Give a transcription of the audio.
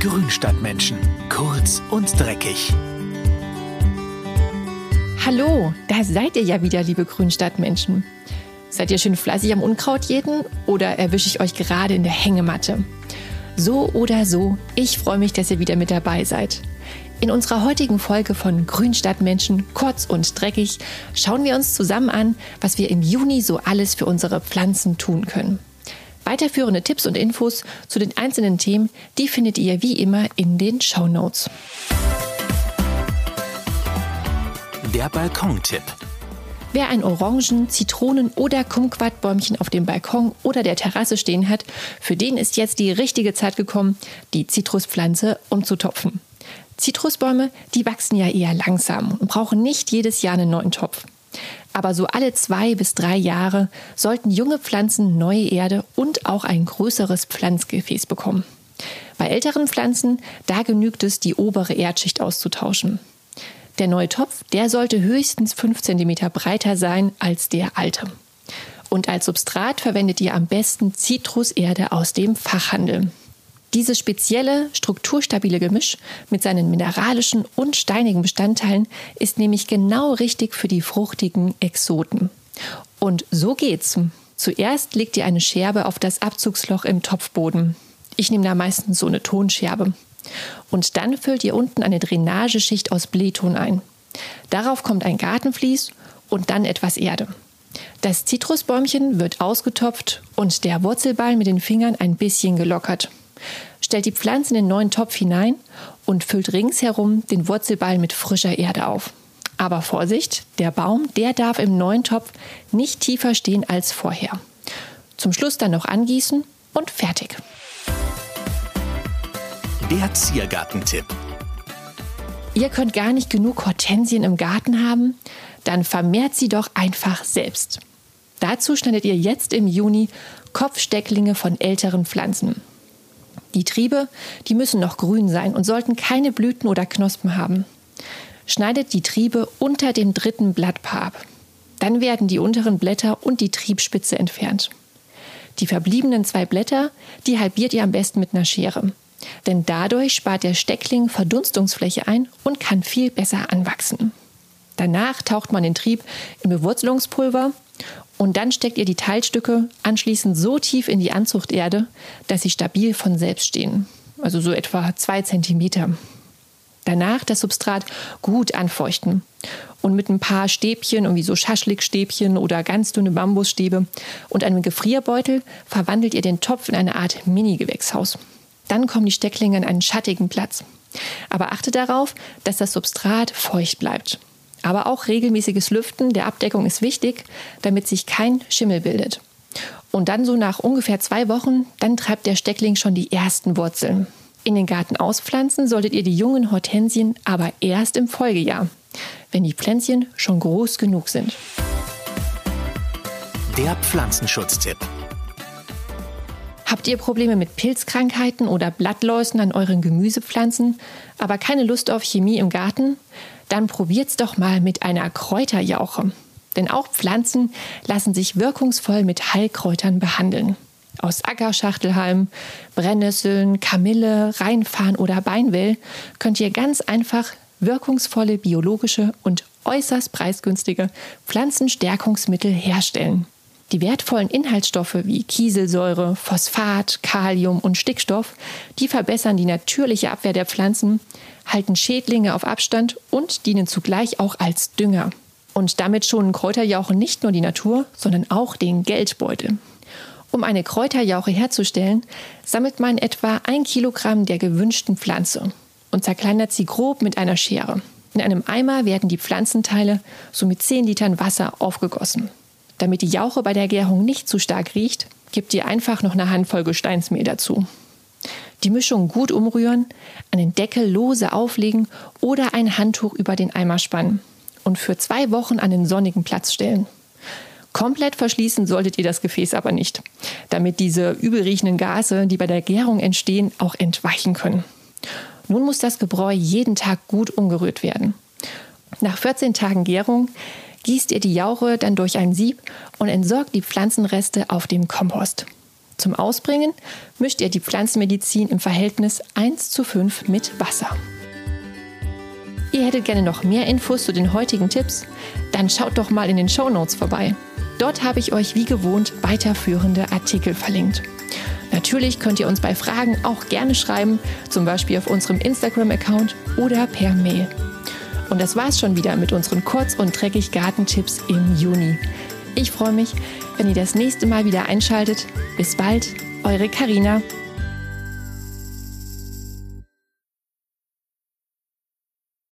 Grünstadtmenschen. Kurz und dreckig. Hallo, da seid ihr ja wieder, liebe Grünstadtmenschen. Seid ihr schön fleißig am Unkraut jeden oder erwische ich euch gerade in der Hängematte? So oder so, ich freue mich, dass ihr wieder mit dabei seid. In unserer heutigen Folge von Grünstadtmenschen, kurz und dreckig, schauen wir uns zusammen an, was wir im Juni so alles für unsere Pflanzen tun können. Weiterführende Tipps und Infos zu den einzelnen Themen, die findet ihr wie immer in den Show Notes. Der Balkontipp. Wer ein Orangen-, Zitronen- oder Kumquatbäumchen auf dem Balkon oder der Terrasse stehen hat, für den ist jetzt die richtige Zeit gekommen, die Zitruspflanze umzutopfen. Zitrusbäume, die wachsen ja eher langsam und brauchen nicht jedes Jahr einen neuen Topf. Aber so alle zwei bis drei Jahre sollten junge Pflanzen neue Erde und auch ein größeres Pflanzgefäß bekommen. Bei älteren Pflanzen, da genügt es, die obere Erdschicht auszutauschen. Der neue Topf, der sollte höchstens 5 cm breiter sein als der alte. Und als Substrat verwendet ihr am besten Zitruserde aus dem Fachhandel. Dieses spezielle, strukturstabile Gemisch mit seinen mineralischen und steinigen Bestandteilen ist nämlich genau richtig für die fruchtigen Exoten. Und so geht's. Zuerst legt ihr eine Scherbe auf das Abzugsloch im Topfboden. Ich nehme da meistens so eine Tonscherbe. Und dann füllt ihr unten eine Drainageschicht aus Blähton ein. Darauf kommt ein Gartenvlies und dann etwas Erde. Das Zitrusbäumchen wird ausgetopft und der Wurzelball mit den Fingern ein bisschen gelockert. Stellt die Pflanze in den neuen Topf hinein und füllt ringsherum den Wurzelball mit frischer Erde auf. Aber Vorsicht, der Baum, der darf im neuen Topf nicht tiefer stehen als vorher. Zum Schluss dann noch angießen und fertig. Der Ziergartentipp. Ihr könnt gar nicht genug Hortensien im Garten haben? Dann vermehrt sie doch einfach selbst. Dazu schneidet ihr jetzt im Juni Kopfstecklinge von älteren Pflanzen. Die Triebe, die müssen noch grün sein und sollten keine Blüten oder Knospen haben. Schneidet die Triebe unter dem dritten Blattpaar ab. Dann werden die unteren Blätter und die Triebspitze entfernt. Die verbliebenen zwei Blätter, die halbiert ihr am besten mit einer Schere. Denn dadurch spart der Steckling Verdunstungsfläche ein und kann viel besser anwachsen. Danach taucht man den Trieb in Bewurzelungspulver und dann steckt ihr die Teilstücke anschließend so tief in die Anzuchterde, dass sie stabil von selbst stehen. Also so etwa zwei Zentimeter. Danach das Substrat gut anfeuchten und mit ein paar Stäbchen, irgendwie so Schaschlikstäbchen oder ganz dünne Bambusstäbe und einem Gefrierbeutel verwandelt ihr den Topf in eine Art Mini-Gewächshaus. Dann kommen die Stecklinge an einen schattigen Platz. Aber achte darauf, dass das Substrat feucht bleibt. Aber auch regelmäßiges Lüften der Abdeckung ist wichtig, damit sich kein Schimmel bildet. Und dann so nach ungefähr zwei Wochen, dann treibt der Steckling schon die ersten Wurzeln. In den Garten auspflanzen solltet ihr die jungen Hortensien aber erst im Folgejahr, wenn die Pflänzchen schon groß genug sind. Der Pflanzenschutztipp. Habt ihr Probleme mit Pilzkrankheiten oder Blattläusen an euren Gemüsepflanzen, aber keine Lust auf Chemie im Garten? Dann probiert's doch mal mit einer Kräuterjauche. Denn auch Pflanzen lassen sich wirkungsvoll mit Heilkräutern behandeln. Aus Ackerschachtelhalm, Brennnesseln, Kamille, Rheinfarn oder Beinwell könnt ihr ganz einfach wirkungsvolle biologische und äußerst preisgünstige Pflanzenstärkungsmittel herstellen. Die wertvollen Inhaltsstoffe wie Kieselsäure, Phosphat, Kalium und Stickstoff, die verbessern die natürliche Abwehr der Pflanzen, halten Schädlinge auf Abstand und dienen zugleich auch als Dünger. Und damit schonen Kräuterjauche nicht nur die Natur, sondern auch den Geldbeutel. Um eine Kräuterjauche herzustellen, sammelt man etwa ein Kilogramm der gewünschten Pflanze und zerkleinert sie grob mit einer Schere. In einem Eimer werden die Pflanzenteile so mit 10 Litern Wasser aufgegossen. Damit die Jauche bei der Gärung nicht zu stark riecht, gebt ihr einfach noch eine Handvoll Gesteinsmehl dazu. Die Mischung gut umrühren, einen Deckel lose auflegen oder ein Handtuch über den Eimer spannen und für zwei Wochen an den sonnigen Platz stellen. Komplett verschließen solltet ihr das Gefäß aber nicht, damit diese übelriechenden Gase, die bei der Gärung entstehen, auch entweichen können. Nun muss das Gebräu jeden Tag gut umgerührt werden. Nach 14 Tagen Gärung gießt ihr die Jauche dann durch ein Sieb und entsorgt die Pflanzenreste auf dem Kompost. Zum Ausbringen mischt ihr die Pflanzenmedizin im Verhältnis 1 zu 5 mit Wasser. Ihr hättet gerne noch mehr Infos zu den heutigen Tipps? Dann schaut doch mal in den Show Notes vorbei. Dort habe ich euch wie gewohnt weiterführende Artikel verlinkt. Natürlich könnt ihr uns bei Fragen auch gerne schreiben, zum Beispiel auf unserem Instagram-Account oder per Mail. Und das war's schon wieder mit unseren kurz- und dreckig Gartentipps im Juni. Ich freue mich, wenn ihr das nächste Mal wieder einschaltet. Bis bald, eure Karina.